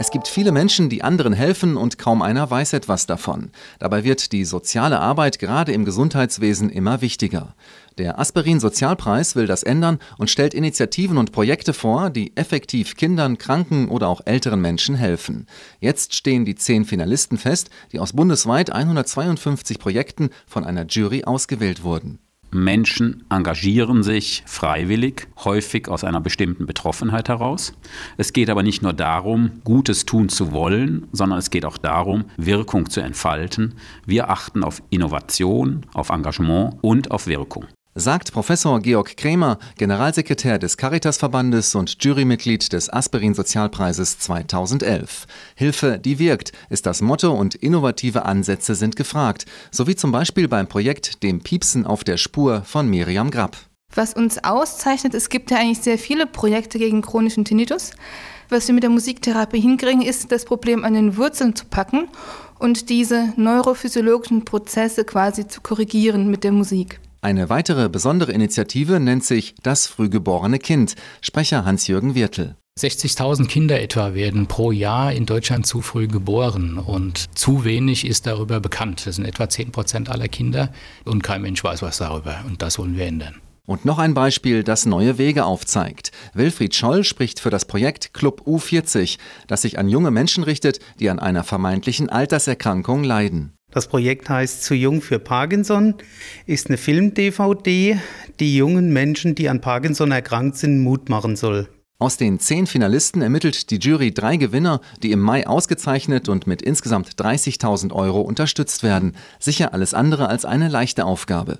Es gibt viele Menschen, die anderen helfen und kaum einer weiß etwas davon. Dabei wird die soziale Arbeit gerade im Gesundheitswesen immer wichtiger. Der Aspirin Sozialpreis will das ändern und stellt Initiativen und Projekte vor, die effektiv Kindern, Kranken oder auch älteren Menschen helfen. Jetzt stehen die zehn Finalisten fest, die aus bundesweit 152 Projekten von einer Jury ausgewählt wurden. Menschen engagieren sich freiwillig, häufig aus einer bestimmten Betroffenheit heraus. Es geht aber nicht nur darum, Gutes tun zu wollen, sondern es geht auch darum, Wirkung zu entfalten. Wir achten auf Innovation, auf Engagement und auf Wirkung sagt Professor Georg Krämer, Generalsekretär des Caritasverbandes und Jurymitglied des Aspirin Sozialpreises 2011. Hilfe, die wirkt, ist das Motto und innovative Ansätze sind gefragt, so wie zum Beispiel beim Projekt Dem Piepsen auf der Spur von Miriam Grapp. Was uns auszeichnet, es gibt ja eigentlich sehr viele Projekte gegen chronischen Tinnitus. Was wir mit der Musiktherapie hinkriegen, ist das Problem an den Wurzeln zu packen und diese neurophysiologischen Prozesse quasi zu korrigieren mit der Musik. Eine weitere besondere Initiative nennt sich Das frühgeborene Kind. Sprecher Hans-Jürgen Wirtel. 60.000 Kinder etwa werden pro Jahr in Deutschland zu früh geboren und zu wenig ist darüber bekannt. Das sind etwa 10 Prozent aller Kinder und kein Mensch weiß was darüber und das wollen wir ändern. Und noch ein Beispiel, das neue Wege aufzeigt. Wilfried Scholl spricht für das Projekt Club U40, das sich an junge Menschen richtet, die an einer vermeintlichen Alterserkrankung leiden. Das Projekt heißt Zu jung für Parkinson, ist eine Film-DVD, die jungen Menschen, die an Parkinson erkrankt sind, Mut machen soll. Aus den zehn Finalisten ermittelt die Jury drei Gewinner, die im Mai ausgezeichnet und mit insgesamt 30.000 Euro unterstützt werden. Sicher alles andere als eine leichte Aufgabe.